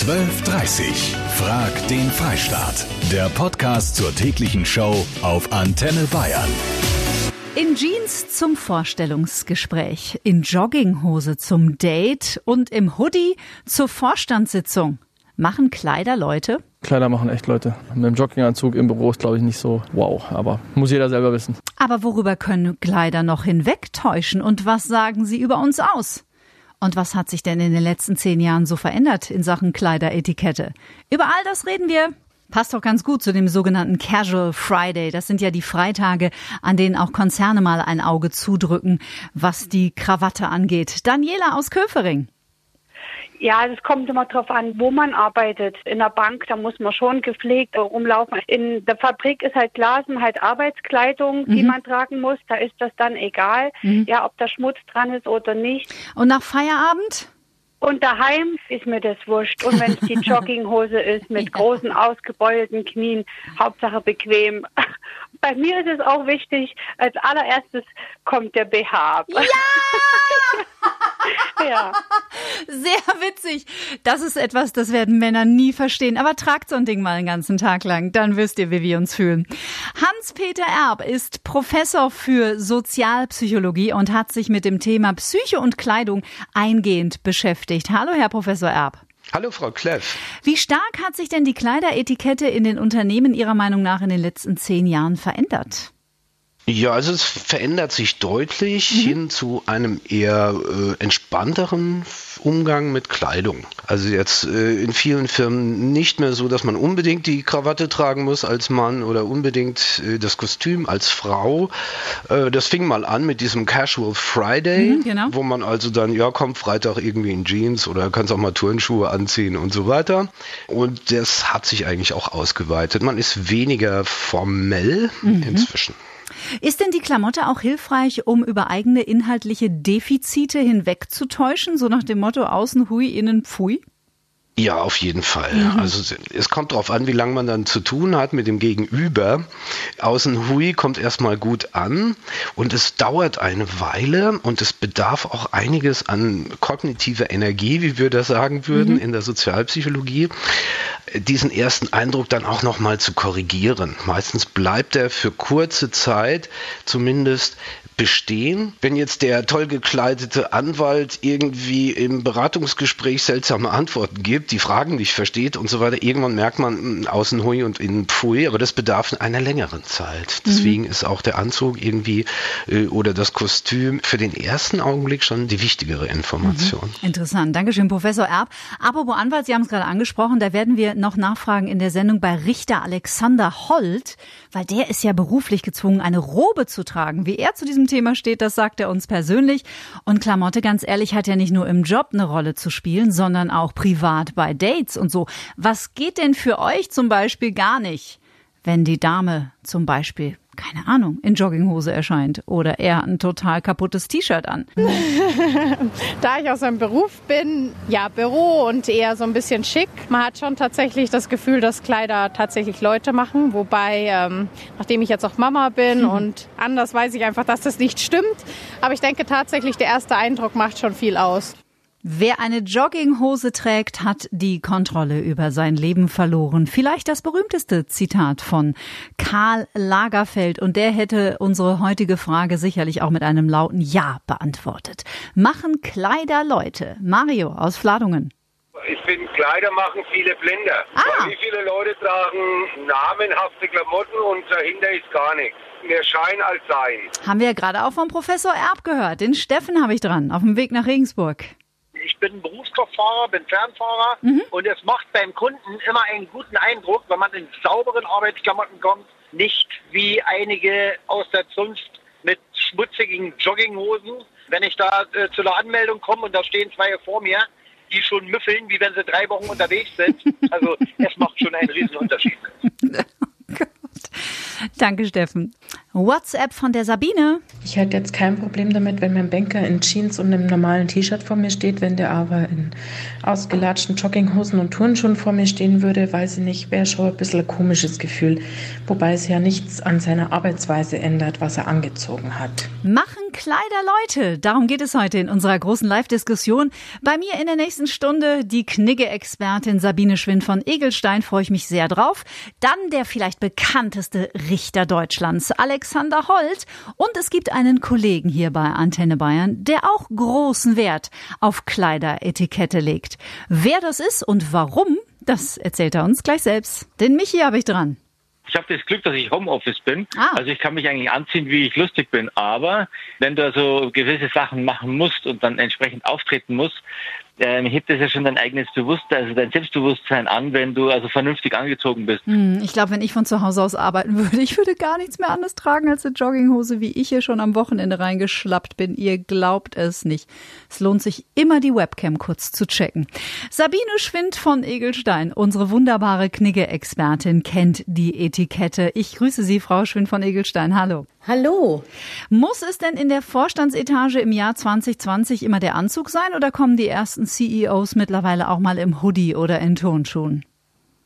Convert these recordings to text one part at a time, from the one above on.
1230. Frag den Freistaat. Der Podcast zur täglichen Show auf Antenne Bayern. In Jeans zum Vorstellungsgespräch, in Jogginghose zum Date und im Hoodie zur Vorstandssitzung. Machen Kleider Leute? Kleider machen echt Leute. Mit dem Jogginganzug im Büro ist, glaube ich, nicht so wow, aber muss jeder selber wissen. Aber worüber können Kleider noch hinwegtäuschen und was sagen sie über uns aus? Und was hat sich denn in den letzten zehn Jahren so verändert in Sachen Kleideretikette? Über all das reden wir. Passt doch ganz gut zu dem sogenannten Casual Friday. Das sind ja die Freitage, an denen auch Konzerne mal ein Auge zudrücken, was die Krawatte angeht. Daniela aus Köfering. Ja, es kommt immer darauf an, wo man arbeitet. In der Bank, da muss man schon gepflegt rumlaufen. In der Fabrik ist halt Glas und halt Arbeitskleidung, die mhm. man tragen muss. Da ist das dann egal, mhm. ja, ob da Schmutz dran ist oder nicht. Und nach Feierabend? Und daheim ist mir das wurscht. Und wenn es die Jogginghose ist mit ja. großen ausgebeulten Knien, Hauptsache bequem. Bei mir ist es auch wichtig, als allererstes kommt der BH. Ja! ja. Sehr witzig. Das ist etwas, das werden Männer nie verstehen. Aber tragt so ein Ding mal einen ganzen Tag lang, dann wisst ihr, wie wir uns fühlen. Hans-Peter Erb ist Professor für Sozialpsychologie und hat sich mit dem Thema Psyche und Kleidung eingehend beschäftigt. Hallo, Herr Professor Erb. Hallo, Frau Kleff. Wie stark hat sich denn die Kleideretikette in den Unternehmen Ihrer Meinung nach in den letzten zehn Jahren verändert? Ja, also es verändert sich deutlich mhm. hin zu einem eher äh, entspannteren Umgang mit Kleidung. Also jetzt äh, in vielen Firmen nicht mehr so, dass man unbedingt die Krawatte tragen muss als Mann oder unbedingt äh, das Kostüm als Frau. Äh, das fing mal an mit diesem Casual Friday, mhm, genau. wo man also dann, ja, kommt Freitag irgendwie in Jeans oder kannst auch mal Turnschuhe anziehen und so weiter. Und das hat sich eigentlich auch ausgeweitet. Man ist weniger formell mhm. inzwischen. Ist denn die Klamotte auch hilfreich, um über eigene inhaltliche Defizite hinwegzutäuschen, so nach dem Motto außen hui, innen pfui? Ja, auf jeden Fall. Mhm. Also es kommt darauf an, wie lange man dann zu tun hat mit dem Gegenüber. Außen Hui kommt erstmal gut an und es dauert eine Weile und es bedarf auch einiges an kognitiver Energie, wie wir das sagen würden mhm. in der Sozialpsychologie, diesen ersten Eindruck dann auch nochmal zu korrigieren. Meistens bleibt er für kurze Zeit zumindest bestehen. Wenn jetzt der toll gekleidete Anwalt irgendwie im Beratungsgespräch seltsame Antworten gibt, die Fragen nicht versteht und so weiter, irgendwann merkt man hm, außen hui und innen pfui, aber das bedarf einer längeren Zeit. Deswegen mhm. ist auch der Anzug irgendwie äh, oder das Kostüm für den ersten Augenblick schon die wichtigere Information. Mhm. Interessant. Dankeschön, Professor Erb. Apropos Anwalt, Sie haben es gerade angesprochen, da werden wir noch nachfragen in der Sendung bei Richter Alexander Holt, weil der ist ja beruflich gezwungen, eine Robe zu tragen. Wie er zu diesem Thema steht, das sagt er uns persönlich. Und Klamotte, ganz ehrlich, hat ja nicht nur im Job eine Rolle zu spielen, sondern auch privat bei Dates und so. Was geht denn für euch zum Beispiel gar nicht, wenn die Dame zum Beispiel keine Ahnung, in Jogginghose erscheint oder er ein total kaputtes T-Shirt an. da ich aus einem Beruf bin, ja, Büro und eher so ein bisschen schick. Man hat schon tatsächlich das Gefühl, dass Kleider tatsächlich Leute machen. Wobei, ähm, nachdem ich jetzt auch Mama bin mhm. und anders weiß ich einfach, dass das nicht stimmt. Aber ich denke tatsächlich, der erste Eindruck macht schon viel aus. Wer eine Jogginghose trägt, hat die Kontrolle über sein Leben verloren. Vielleicht das berühmteste Zitat von Karl Lagerfeld. Und der hätte unsere heutige Frage sicherlich auch mit einem lauten Ja beantwortet. Machen Kleider Leute? Mario aus Fladungen. Ich finde, Kleider machen viele Blender. Ah. Wie viele Leute tragen namenhafte Klamotten und dahinter ist gar nichts. Mehr Schein als Sein. Haben wir ja gerade auch vom Professor Erb gehört. Den Steffen habe ich dran, auf dem Weg nach Regensburg ich bin Berufskraftfahrer, bin Fernfahrer mhm. und es macht beim Kunden immer einen guten Eindruck, wenn man in sauberen Arbeitsklamotten kommt, nicht wie einige aus der Zunft mit schmutzigen Jogginghosen. Wenn ich da äh, zu einer Anmeldung komme und da stehen zwei vor mir, die schon müffeln, wie wenn sie drei Wochen unterwegs sind. Also es macht schon einen riesen Unterschied. oh Danke, Steffen. WhatsApp von der Sabine. Ich hätte jetzt kein Problem damit, wenn mein Banker in Jeans und einem normalen T-Shirt vor mir steht, wenn der aber in ausgelatschten Jogginghosen und Turnschuhen vor mir stehen würde, weiß ich nicht, wäre schon ein bisschen ein komisches Gefühl. Wobei es ja nichts an seiner Arbeitsweise ändert, was er angezogen hat. Machen Kleider Leute. Darum geht es heute in unserer großen Live-Diskussion. Bei mir in der nächsten Stunde die Knigge-Expertin Sabine Schwind von Egelstein, freue ich mich sehr drauf. Dann der vielleicht bekannteste Richter Deutschlands, Alexander Holt. Und es gibt einen Kollegen hier bei Antenne Bayern, der auch großen Wert auf Kleideretikette legt. Wer das ist und warum, das erzählt er uns gleich selbst. Den Michi habe ich dran. Ich habe das Glück, dass ich Homeoffice bin. Ah. Also ich kann mich eigentlich anziehen, wie ich lustig bin. Aber wenn du also gewisse Sachen machen musst und dann entsprechend auftreten musst, ähm, hebt es ja schon dein eigenes Bewusstsein, also dein Selbstbewusstsein an, wenn du also vernünftig angezogen bist. Hm, ich glaube, wenn ich von zu Hause aus arbeiten würde, ich würde gar nichts mehr anderes tragen als eine Jogginghose, wie ich hier schon am Wochenende reingeschlappt bin. Ihr glaubt es nicht. Es lohnt sich immer, die Webcam kurz zu checken. Sabine Schwind von Egelstein, unsere wunderbare Knigge-Expertin, kennt die Etikette. Ich grüße Sie, Frau Schwind von Egelstein. Hallo. Hallo. Muss es denn in der Vorstandsetage im Jahr 2020 immer der Anzug sein oder kommen die ersten CEOs mittlerweile auch mal im Hoodie oder in Turnschuhen?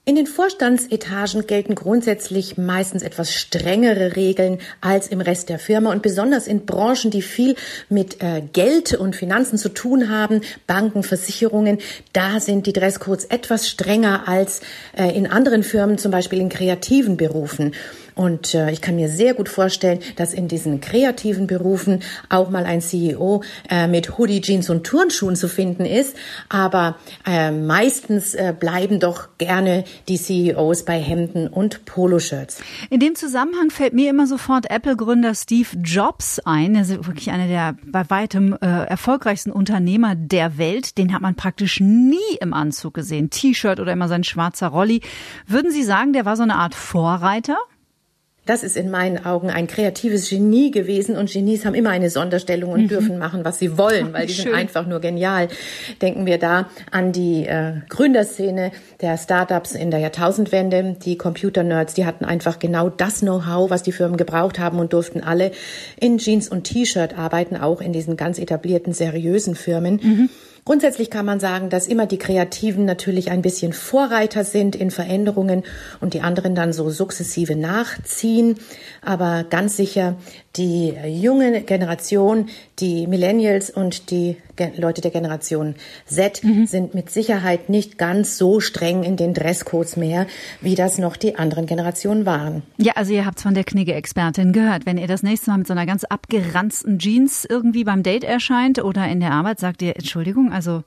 In den Vorstandsetagen gelten grundsätzlich meistens etwas strengere Regeln als im Rest der Firma und besonders in Branchen, die viel mit äh, Geld und Finanzen zu tun haben, Banken, Versicherungen, da sind die Dresscodes etwas strenger als äh, in anderen Firmen, zum Beispiel in kreativen Berufen. Und äh, ich kann mir sehr gut vorstellen, dass in diesen kreativen Berufen auch mal ein CEO äh, mit Hoodie, Jeans und Turnschuhen zu finden ist. Aber äh, meistens äh, bleiben doch gerne die CEOs bei Hemden und Poloshirts. In dem Zusammenhang fällt mir immer sofort Apple-Gründer Steve Jobs ein. Er ist wirklich einer der bei weitem äh, erfolgreichsten Unternehmer der Welt. Den hat man praktisch nie im Anzug gesehen. T-Shirt oder immer sein schwarzer Rolli. Würden Sie sagen, der war so eine Art Vorreiter? Das ist in meinen Augen ein kreatives Genie gewesen und Genies haben immer eine Sonderstellung und mhm. dürfen machen, was sie wollen, weil die Schön. sind einfach nur genial. Denken wir da an die äh, Gründerszene der Startups in der Jahrtausendwende. Die Computer-Nerds, die hatten einfach genau das Know-how, was die Firmen gebraucht haben und durften alle in Jeans und T-Shirt arbeiten, auch in diesen ganz etablierten, seriösen Firmen. Mhm. Grundsätzlich kann man sagen, dass immer die Kreativen natürlich ein bisschen Vorreiter sind in Veränderungen und die anderen dann so sukzessive nachziehen. Aber ganz sicher die junge Generation, die Millennials und die Leute der Generation Z mhm. sind mit Sicherheit nicht ganz so streng in den Dresscodes mehr, wie das noch die anderen Generationen waren. Ja, also ihr habt von der Knigge-Expertin gehört. Wenn ihr das nächste Mal mit so einer ganz abgeranzten Jeans irgendwie beim Date erscheint oder in der Arbeit, sagt ihr, Entschuldigung, also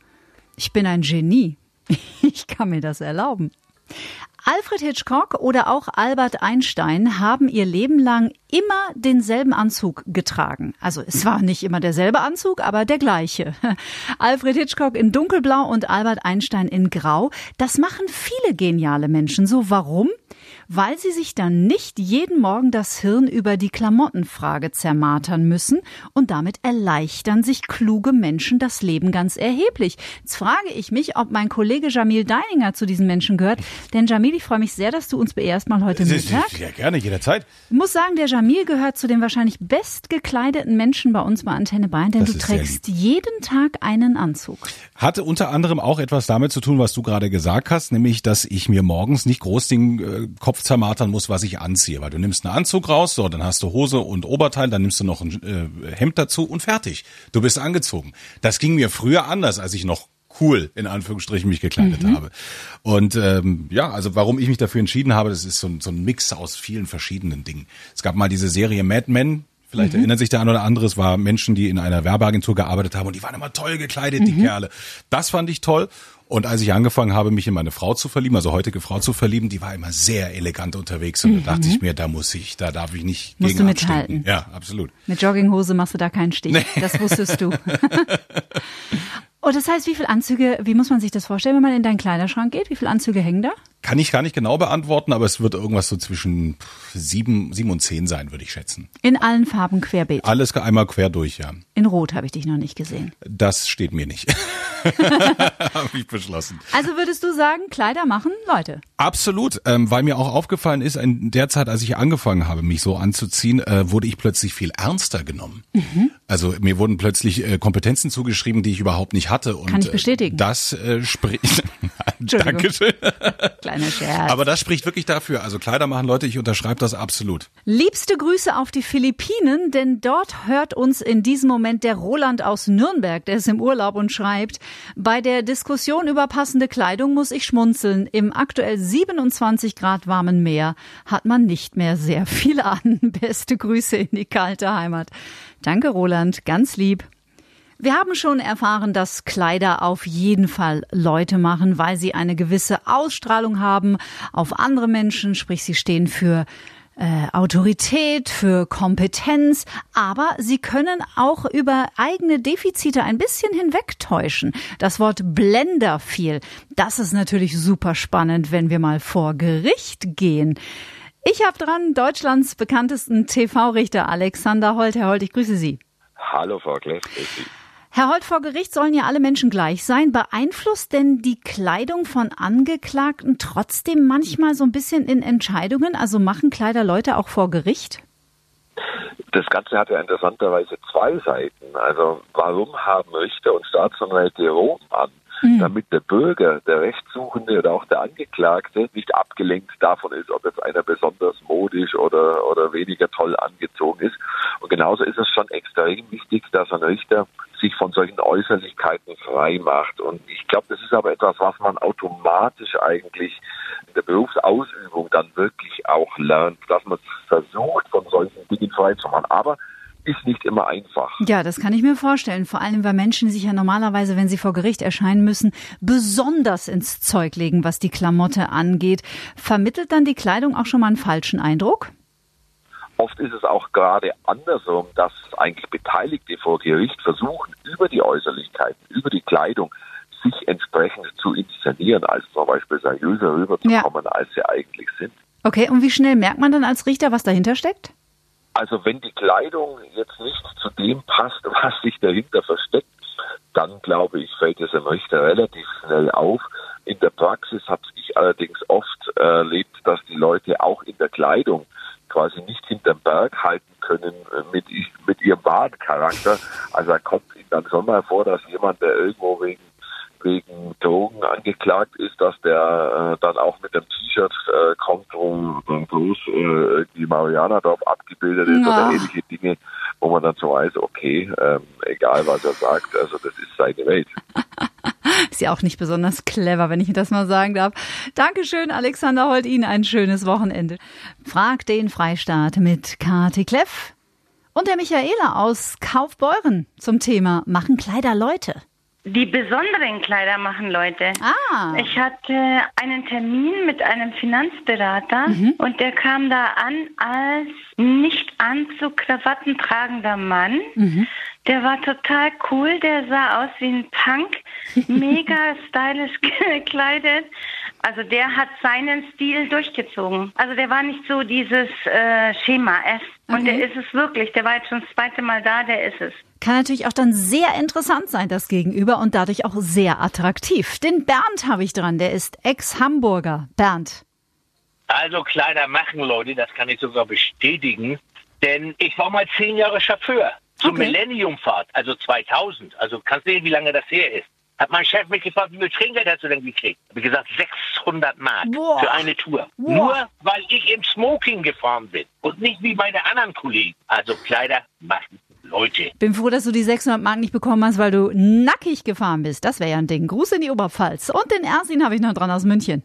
ich bin ein Genie. Ich kann mir das erlauben. Alfred Hitchcock oder auch Albert Einstein haben ihr Leben lang immer denselben Anzug getragen. Also es war nicht immer derselbe Anzug, aber der gleiche. Alfred Hitchcock in dunkelblau und Albert Einstein in grau. Das machen viele geniale Menschen so. Warum? weil sie sich dann nicht jeden Morgen das Hirn über die Klamottenfrage zermartern müssen und damit erleichtern sich kluge Menschen das Leben ganz erheblich. Jetzt frage ich mich, ob mein Kollege Jamil Deininger zu diesen Menschen gehört. Denn Jamil, ich freue mich sehr, dass du uns beehrst mal heute Mittag. Ja, gerne, jederzeit. Ich muss sagen, der Jamil gehört zu den wahrscheinlich bestgekleideten Menschen bei uns bei Antenne Bayern, denn Das du trägst jeden Tag einen Anzug. Hatte unter anderem auch etwas damit zu tun, was du gerade gesagt hast, nämlich, dass ich mir morgens nicht groß den äh, Kopf zermartern muss, was ich anziehe. Weil du nimmst einen Anzug raus, so, dann hast du Hose und Oberteil, dann nimmst du noch ein äh, Hemd dazu und fertig. Du bist angezogen. Das ging mir früher anders, als ich noch cool in Anführungsstrichen mich gekleidet Mhm. habe. Und ähm, ja, also warum ich mich dafür entschieden habe, das ist so, ein- so ein Mix aus vielen verschiedenen Dingen. Es gab mal diese Serie Mad Men. Vielleicht Mhm. erinnert sich der ein oder andere, es war Menschen, die in einer Werbeagentur gearbeitet haben und die waren immer toll gekleidet, die Mhm. Kerle. Das fand ich toll. Und als ich angefangen habe, mich in meine Frau zu verlieben, also heutige Frau zu verlieben, die war immer sehr elegant unterwegs. Und da dachte ich mir, da muss ich, da darf ich nicht Mhm. Musst gegen du mithalten. Ja, absolut. Mit Jogginghose machst du da keinen Stich. Nee. Das wusstest du. Oh, das heißt, wie viele Anzüge, wie muss man sich das vorstellen, wenn man in deinen Kleiderschrank geht? Wie viele Anzüge hängen da? Kann ich gar nicht genau beantworten, aber es wird irgendwas so zwischen sieben, sieben und zehn sein, würde ich schätzen. In allen Farben querbeet. Alles einmal quer durch, ja. In Rot habe ich dich noch nicht gesehen. Das steht mir nicht. habe ich beschlossen. Also würdest du sagen, Kleider machen Leute? Absolut, ähm, weil mir auch aufgefallen ist, in der Zeit, als ich angefangen habe, mich so anzuziehen, äh, wurde ich plötzlich viel ernster genommen. Mhm. Also mir wurden plötzlich äh, Kompetenzen zugeschrieben, die ich überhaupt nicht hatte. Und, Kann ich bestätigen. Äh, das äh, spricht. Dankeschön. Kleiner Scherz. Aber das spricht wirklich dafür. Also Kleider machen Leute, ich unterschreibe das absolut. Liebste Grüße auf die Philippinen, denn dort hört uns in diesem Moment der Roland aus Nürnberg, der ist im Urlaub und schreibt, bei der Diskussion über passende Kleidung muss ich schmunzeln. Im aktuell 27 Grad warmen Meer hat man nicht mehr sehr viel an. Beste Grüße in die kalte Heimat. Danke, Roland. Ganz lieb. Wir haben schon erfahren, dass Kleider auf jeden Fall Leute machen, weil sie eine gewisse Ausstrahlung haben auf andere Menschen, sprich sie stehen für äh, Autorität, für Kompetenz, aber sie können auch über eigene Defizite ein bisschen hinwegtäuschen. Das Wort Blender fiel. Das ist natürlich super spannend, wenn wir mal vor Gericht gehen. Ich habe dran Deutschlands bekanntesten TV-Richter Alexander Holt. Herr Holt, ich grüße Sie. Hallo, Frau Kleff. Herr Holt, vor Gericht sollen ja alle Menschen gleich sein. Beeinflusst denn die Kleidung von Angeklagten trotzdem manchmal so ein bisschen in Entscheidungen? Also machen Kleider Leute auch vor Gericht? Das Ganze hat ja interessanterweise zwei Seiten. Also warum haben Richter und Staatsanwälte Roben an? Mhm. damit der Bürger, der Rechtssuchende oder auch der Angeklagte nicht abgelenkt davon ist, ob jetzt einer besonders modisch oder, oder weniger toll angezogen ist. Und genauso ist es schon extrem wichtig, dass ein Richter sich von solchen Äußerlichkeiten frei macht. Und ich glaube, das ist aber etwas, was man automatisch eigentlich in der Berufsausübung dann wirklich auch lernt, dass man versucht, von solchen Dingen frei zu machen. Aber ist nicht immer einfach. Ja, das kann ich mir vorstellen. Vor allem, weil Menschen sich ja normalerweise, wenn sie vor Gericht erscheinen müssen, besonders ins Zeug legen, was die Klamotte angeht. Vermittelt dann die Kleidung auch schon mal einen falschen Eindruck? Oft ist es auch gerade andersrum, dass eigentlich Beteiligte vor Gericht versuchen, über die Äußerlichkeiten, über die Kleidung sich entsprechend zu inszenieren, als zum Beispiel seriöser rüberzukommen, ja. als sie eigentlich sind. Okay, und wie schnell merkt man dann als Richter, was dahinter steckt? Also wenn die Kleidung jetzt nicht zu dem passt, was sich dahinter versteckt, dann glaube ich, fällt es einem Richter relativ schnell auf. In der Praxis habe ich allerdings oft erlebt, dass die Leute auch in der Kleidung quasi nicht hinterm Berg halten können mit, mit ihrem wahren Charakter. Also da kommt ihnen dann schon mal vor, dass jemand, der irgendwo wegen wegen Drogen angeklagt ist, dass der äh, dann auch mit dem T-Shirt äh, kommt, wo dann bloß äh, die Marianerdorf abgebildet ist ja. oder ähnliche Dinge, wo man dann so weiß, okay, ähm, egal was er sagt, also das ist seine Welt. ist ja auch nicht besonders clever, wenn ich das mal sagen darf. Dankeschön, Alexander Holt, Ihnen ein schönes Wochenende. Frag den Freistaat mit Kati Kleff und der Michaela aus Kaufbeuren zum Thema Machen Kleider Leute. Die besonderen Kleider machen Leute. Ah. Ich hatte einen Termin mit einem Finanzberater mhm. und der kam da an als nicht Anzug-Krawatten tragender Mann. Mhm. Der war total cool, der sah aus wie ein Punk, mega stylisch gekleidet. Also der hat seinen Stil durchgezogen. Also der war nicht so dieses äh, Schema F. Und okay. der ist es wirklich. Der war jetzt schon das zweite Mal da, der ist es. Kann natürlich auch dann sehr interessant sein, das Gegenüber, und dadurch auch sehr attraktiv. Den Bernd habe ich dran, der ist Ex-Hamburger. Bernd. Also Kleider machen, Leute, das kann ich sogar bestätigen. Denn ich war mal zehn Jahre Chauffeur zur okay. Millenniumfahrt, also 2000. Also kannst du sehen, wie lange das her ist. Hat mein Chef mich gefragt, wie viel Trinkgeld hast du denn gekriegt? Hab ich gesagt, 600 Mark Boah. für eine Tour. Boah. Nur weil ich im Smoking gefahren bin und nicht wie meine anderen Kollegen. Also Kleider machen Leute. Bin froh, dass du die 600 Mark nicht bekommen hast, weil du nackig gefahren bist. Das wäre ja ein Ding. Gruß in die Oberpfalz. Und den Ersin habe ich noch dran aus München.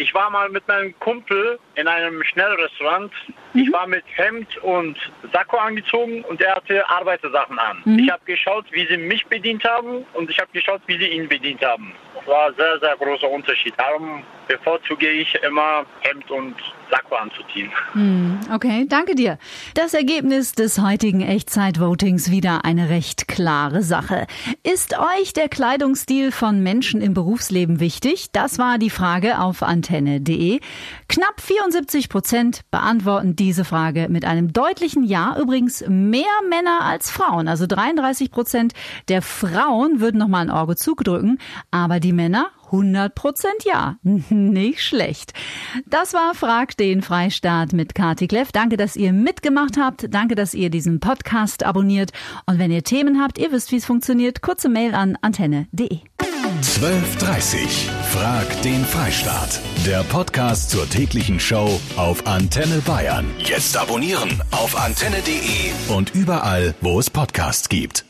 Ich war mal mit meinem Kumpel in einem Schnellrestaurant. Mhm. Ich war mit Hemd und Sakko angezogen und er hatte Arbeitersachen an. Mhm. Ich habe geschaut, wie sie mich bedient haben und ich habe geschaut, wie sie ihn bedient haben. War ein sehr, sehr großer Unterschied. Darum bevorzuge ich immer Hemd und Sakko anzuziehen. Hm, okay, danke dir. Das Ergebnis des heutigen Echtzeit-Votings wieder eine recht klare Sache. Ist euch der Kleidungsstil von Menschen im Berufsleben wichtig? Das war die Frage auf antenne.de. Knapp 74 Prozent beantworten diese Frage mit einem deutlichen Ja. Übrigens mehr Männer als Frauen. Also 33 Prozent der Frauen würden nochmal ein Auge zugedrücken, aber die Männer 100 Prozent ja. Nicht schlecht. Das war Frag den Freistaat mit Kati Kleff. Danke, dass ihr mitgemacht habt. Danke, dass ihr diesen Podcast abonniert. Und wenn ihr Themen habt, ihr wisst, wie es funktioniert, kurze Mail an antenne.de. 12.30 Frag den Freistaat. Der Podcast zur täglichen Show auf Antenne Bayern. Jetzt abonnieren auf antenne.de und überall, wo es Podcasts gibt.